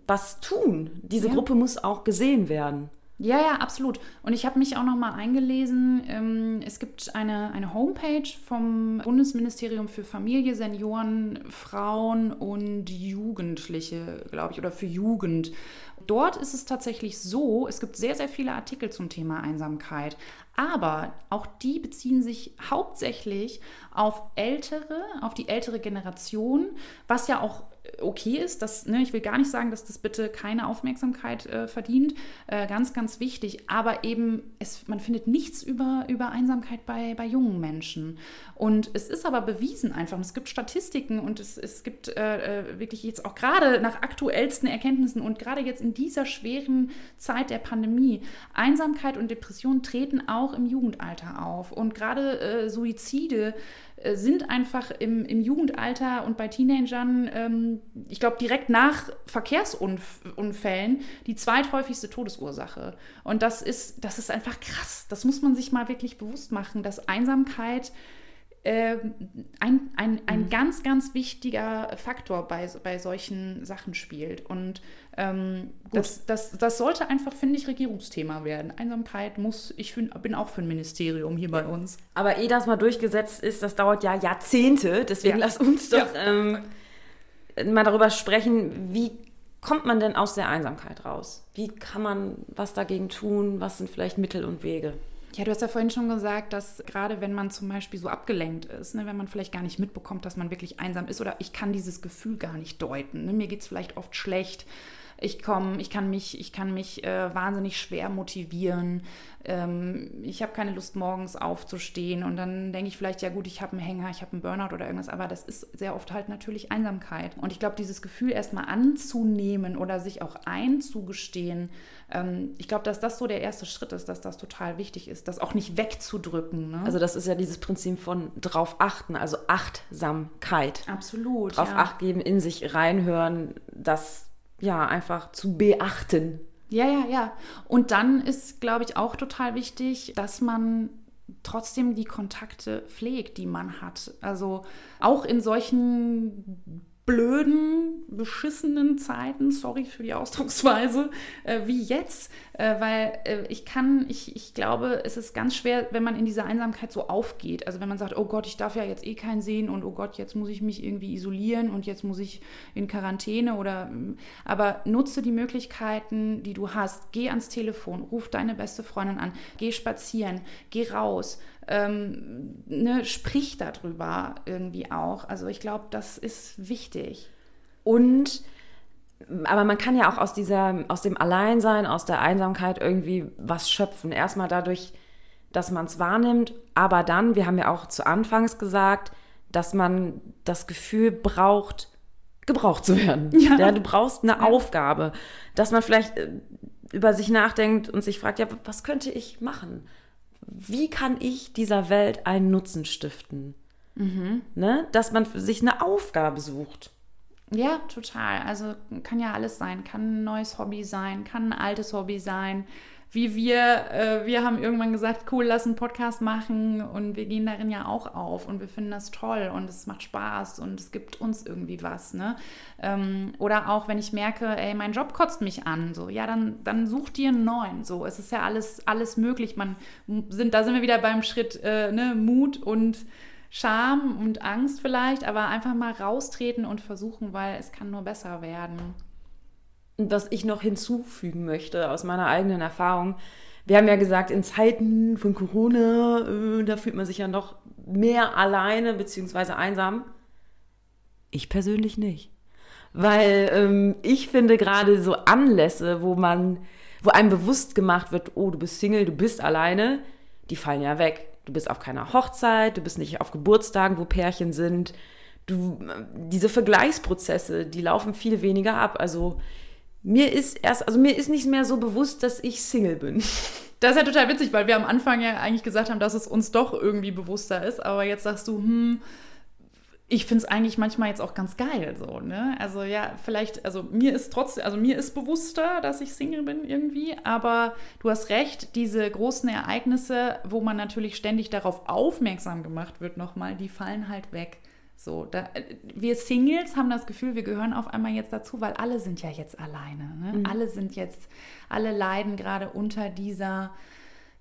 was tun. Diese ja. Gruppe muss auch gesehen werden. Ja, ja, absolut. Und ich habe mich auch noch mal eingelesen. Ähm, es gibt eine, eine Homepage vom Bundesministerium für Familie, Senioren, Frauen und Jugendliche, glaube ich, oder für Jugend. Dort ist es tatsächlich so, es gibt sehr, sehr viele Artikel zum Thema Einsamkeit. Aber auch die beziehen sich hauptsächlich auf ältere, auf die ältere Generation, was ja auch okay ist. Das, ne, ich will gar nicht sagen, dass das bitte keine Aufmerksamkeit äh, verdient. Äh, ganz, ganz wichtig. Aber eben, es, man findet nichts über, über Einsamkeit bei, bei jungen Menschen. Und es ist aber bewiesen einfach. Es gibt Statistiken und es, es gibt äh, äh wirklich jetzt auch gerade nach aktuellsten Erkenntnissen und gerade jetzt in dieser schweren Zeit der Pandemie, Einsamkeit und Depression treten auch im Jugendalter auf. Und gerade äh, Suizide sind einfach im, im Jugendalter und bei Teenagern, ähm, ich glaube, direkt nach Verkehrsunfällen die zweithäufigste Todesursache. Und das ist, das ist einfach krass. Das muss man sich mal wirklich bewusst machen, dass Einsamkeit äh, ein, ein, ein mhm. ganz, ganz wichtiger Faktor bei, bei solchen Sachen spielt. Und ähm, das, das, das sollte einfach, finde ich, Regierungsthema werden. Einsamkeit muss, ich find, bin auch für ein Ministerium hier bei uns. Aber eh das mal durchgesetzt ist, das dauert ja Jahrzehnte. Deswegen ja. lass uns doch ja. ähm, mal darüber sprechen, wie kommt man denn aus der Einsamkeit raus? Wie kann man was dagegen tun? Was sind vielleicht Mittel und Wege? Ja, du hast ja vorhin schon gesagt, dass gerade wenn man zum Beispiel so abgelenkt ist, ne, wenn man vielleicht gar nicht mitbekommt, dass man wirklich einsam ist oder ich kann dieses Gefühl gar nicht deuten. Ne, mir geht es vielleicht oft schlecht ich komme, ich kann mich, ich kann mich äh, wahnsinnig schwer motivieren. Ähm, ich habe keine Lust, morgens aufzustehen und dann denke ich vielleicht, ja gut, ich habe einen Hänger, ich habe einen Burnout oder irgendwas, aber das ist sehr oft halt natürlich Einsamkeit. Und ich glaube, dieses Gefühl erstmal anzunehmen oder sich auch einzugestehen, ähm, ich glaube, dass das so der erste Schritt ist, dass das total wichtig ist, das auch nicht wegzudrücken. Ne? Also das ist ja dieses Prinzip von drauf achten, also Achtsamkeit. Absolut. Drauf ja. acht geben, in sich reinhören, das ja, einfach zu beachten. Ja, ja, ja. Und dann ist, glaube ich, auch total wichtig, dass man trotzdem die Kontakte pflegt, die man hat. Also auch in solchen blöden, beschissenen Zeiten, sorry für die Ausdrucksweise, äh, wie jetzt, äh, weil äh, ich kann, ich, ich glaube, es ist ganz schwer, wenn man in dieser Einsamkeit so aufgeht. Also wenn man sagt, oh Gott, ich darf ja jetzt eh keinen sehen und oh Gott, jetzt muss ich mich irgendwie isolieren und jetzt muss ich in Quarantäne oder, aber nutze die Möglichkeiten, die du hast. Geh ans Telefon, ruf deine beste Freundin an, geh spazieren, geh raus, ähm, ne, sprich darüber irgendwie auch. Also ich glaube, das ist wichtig. Und aber man kann ja auch aus dieser, aus dem Alleinsein, aus der Einsamkeit irgendwie was schöpfen. Erstmal dadurch, dass man es wahrnimmt, aber dann, wir haben ja auch zu Anfangs gesagt, dass man das Gefühl braucht, gebraucht zu werden. *laughs* Ja. ja du brauchst eine ja. Aufgabe, dass man vielleicht äh, über sich nachdenkt und sich fragt, ja, was könnte ich machen? Wie kann ich dieser Welt einen Nutzen stiften? Mhm. Ne? Dass man sich eine Aufgabe sucht. Ja, total. Also kann ja alles sein. Kann ein neues Hobby sein, kann ein altes Hobby sein wie wir, äh, wir haben irgendwann gesagt, cool, lass einen Podcast machen und wir gehen darin ja auch auf und wir finden das toll und es macht Spaß und es gibt uns irgendwie was, ne? Ähm, oder auch, wenn ich merke, ey, mein Job kotzt mich an, so, ja, dann, dann such dir einen neuen, so, es ist ja alles, alles möglich, man sind, da sind wir wieder beim Schritt, äh, ne, Mut und Scham und Angst vielleicht, aber einfach mal raustreten und versuchen, weil es kann nur besser werden. Was ich noch hinzufügen möchte aus meiner eigenen Erfahrung, wir haben ja gesagt, in Zeiten von Corona, äh, da fühlt man sich ja noch mehr alleine bzw. einsam. Ich persönlich nicht. Weil ähm, ich finde gerade so Anlässe, wo man, wo einem bewusst gemacht wird, oh, du bist Single, du bist alleine, die fallen ja weg. Du bist auf keiner Hochzeit, du bist nicht auf Geburtstagen, wo Pärchen sind. Du, diese Vergleichsprozesse, die laufen viel weniger ab. Also mir ist erst, also mir ist nicht mehr so bewusst, dass ich Single bin. *laughs* Das ist ja total witzig, weil wir am Anfang ja eigentlich gesagt haben, dass es uns doch irgendwie bewusster ist. Aber jetzt sagst du, hm, ich finde es eigentlich manchmal jetzt auch ganz geil so, ne? Also ja, vielleicht, also mir ist trotzdem, also mir ist bewusster, dass ich Single bin irgendwie, aber du hast recht, diese großen Ereignisse, wo man natürlich ständig darauf aufmerksam gemacht wird nochmal, die fallen halt weg. So, da, wir Singles haben das Gefühl, wir gehören auf einmal jetzt dazu, weil alle sind ja jetzt alleine. Ne? Mhm. Alle sind jetzt, alle leiden gerade unter dieser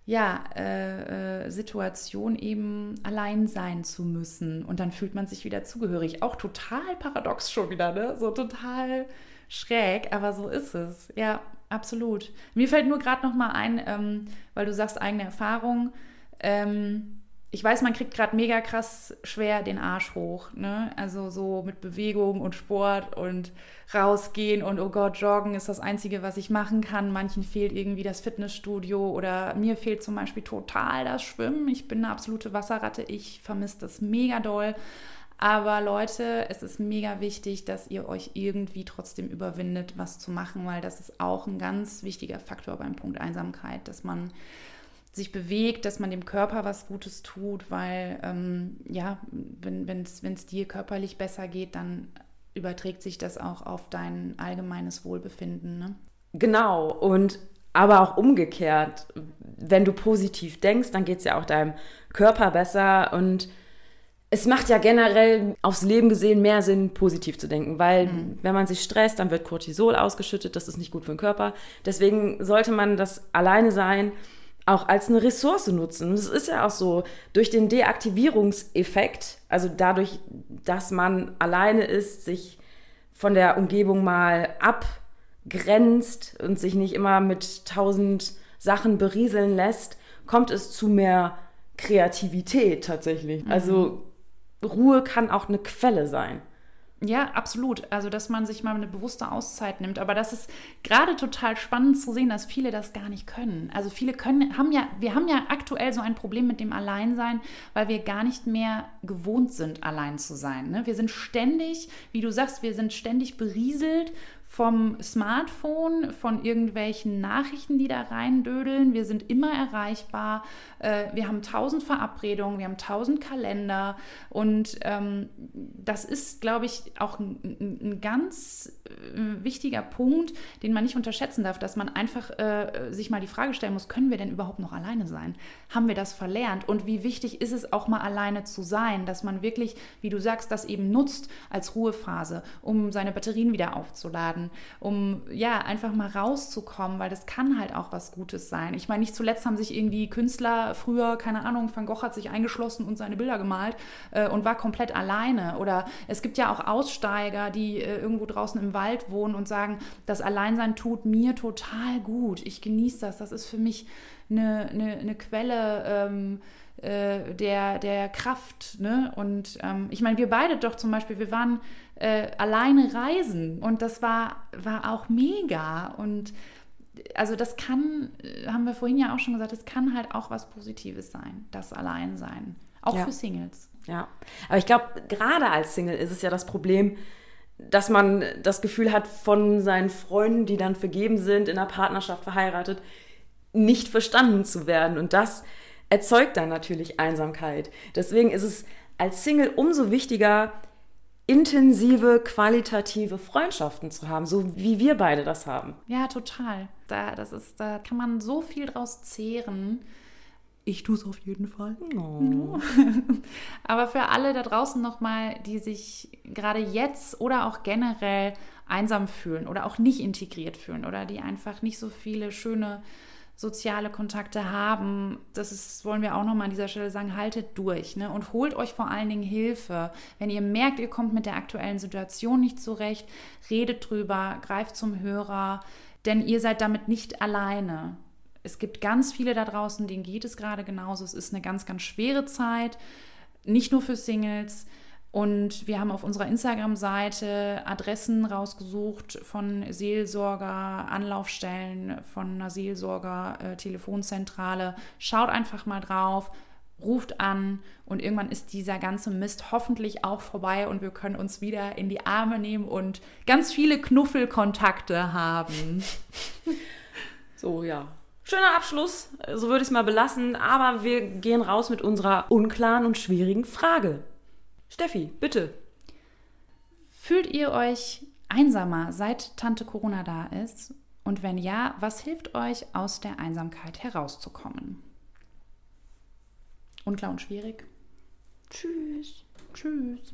ja, äh, äh, Situation eben allein sein zu müssen. Und dann fühlt man sich wieder zugehörig. Auch total paradox schon wieder, ne? So total schräg, aber so ist es. Ja, absolut. Mir fällt nur gerade noch mal ein, ähm, weil du sagst eigene Erfahrung. Ähm, ich weiß, man kriegt gerade mega krass schwer den Arsch hoch. Ne? Also so mit Bewegung und Sport und rausgehen und oh Gott, joggen ist das Einzige, was ich machen kann. Manchen fehlt irgendwie das Fitnessstudio oder mir fehlt zum Beispiel total das Schwimmen. Ich bin eine absolute Wasserratte. Ich vermisse das mega doll. Aber Leute, es ist mega wichtig, dass ihr euch irgendwie trotzdem überwindet, was zu machen, weil das ist auch ein ganz wichtiger Faktor beim Punkt Einsamkeit, dass man sich bewegt, dass man dem Körper was Gutes tut, weil ähm, ja, wenn es dir körperlich besser geht, dann überträgt sich das auch auf dein allgemeines Wohlbefinden. Ne? Genau, und aber auch umgekehrt, wenn du positiv denkst, dann geht es ja auch deinem Körper besser und es macht ja generell aufs Leben gesehen mehr Sinn, positiv zu denken, weil mhm. wenn man sich stresst, dann wird Cortisol ausgeschüttet, das ist nicht gut für den Körper. Deswegen sollte man das alleine sein auch als eine Ressource nutzen. Das ist ja auch so, durch den Deaktivierungseffekt, also dadurch, dass man alleine ist, sich von der Umgebung mal abgrenzt und sich nicht immer mit tausend Sachen berieseln lässt, kommt es zu mehr Kreativität tatsächlich. Mhm. Also Ruhe kann auch eine Quelle sein. Ja, absolut. Also, dass man sich mal eine bewusste Auszeit nimmt. Aber das ist gerade total spannend zu sehen, dass viele das gar nicht können. Also viele können, haben ja, wir haben ja aktuell so ein Problem mit dem Alleinsein, weil wir gar nicht mehr gewohnt sind, allein zu sein. Ne? Wir sind ständig, wie du sagst, wir sind ständig berieselt vom Smartphone, von irgendwelchen Nachrichten, die da reindödeln. Wir sind immer erreichbar. Äh, wir haben tausend Verabredungen, wir haben tausend Kalender. Und ähm, das ist, glaube ich, auch ein, ein ganz äh, wichtiger Punkt, den man nicht unterschätzen darf, dass man einfach äh, sich mal die Frage stellen muss, können wir denn überhaupt noch alleine sein? Haben wir das verlernt? Und wie wichtig ist es auch mal alleine zu sein, dass man wirklich, wie du sagst, das eben nutzt als Ruhephase, um seine Batterien wieder aufzuladen? um ja einfach mal rauszukommen, weil das kann halt auch was Gutes sein. Ich meine, nicht zuletzt haben sich irgendwie Künstler früher, keine Ahnung, Van Gogh hat sich eingeschlossen und seine Bilder gemalt äh, und war komplett alleine. Oder es gibt ja auch Aussteiger, die äh, irgendwo draußen im Wald wohnen und sagen, das Alleinsein tut mir total gut. Ich genieße das. Das ist für mich eine, eine, eine Quelle. Ähm, äh, der, der Kraft. Ne? Und ähm, ich meine, wir beide doch zum Beispiel, wir waren äh, alleine reisen und das war, war auch mega. Und also das kann, äh, haben wir vorhin ja auch schon gesagt, das kann halt auch was Positives sein, das Alleinsein. Auch ja. für Singles. Ja, aber ich glaube, gerade als Single ist es ja das Problem, dass man das Gefühl hat, von seinen Freunden, die dann vergeben sind, in einer Partnerschaft verheiratet, nicht verstanden zu werden. Und das erzeugt dann natürlich Einsamkeit. Deswegen ist es als Single umso wichtiger, intensive, qualitative Freundschaften zu haben, so wie wir beide das haben. Ja, total. Da, das ist, da kann man so viel draus zehren. Ich tue es auf jeden Fall. Oh. *laughs* Aber für alle da draußen nochmal, die sich gerade jetzt oder auch generell einsam fühlen oder auch nicht integriert fühlen oder die einfach nicht so viele schöne soziale Kontakte haben, das ist, wollen wir auch nochmal an dieser Stelle sagen, haltet durch ne? und holt euch vor allen Dingen Hilfe. Wenn ihr merkt, ihr kommt mit der aktuellen Situation nicht zurecht, redet drüber, greift zum Hörer, denn ihr seid damit nicht alleine. Es gibt ganz viele da draußen, denen geht es gerade genauso. Es ist eine ganz, ganz schwere Zeit, nicht nur für Singles. Und wir haben auf unserer Instagram-Seite Adressen rausgesucht von Seelsorger, Anlaufstellen, von einer Seelsorger-Telefonzentrale. Schaut einfach mal drauf, ruft an und irgendwann ist dieser ganze Mist hoffentlich auch vorbei und wir können uns wieder in die Arme nehmen und ganz viele Knuffelkontakte haben. *laughs* So, ja. Schöner Abschluss, so würde ich es mal belassen, aber wir gehen raus mit unserer unklaren und schwierigen Frage. Steffi, bitte. Fühlt ihr euch einsamer, seit Tante Corona da ist? Und wenn ja, was hilft euch, aus der Einsamkeit herauszukommen? Unklar und schwierig. Tschüss. Tschüss.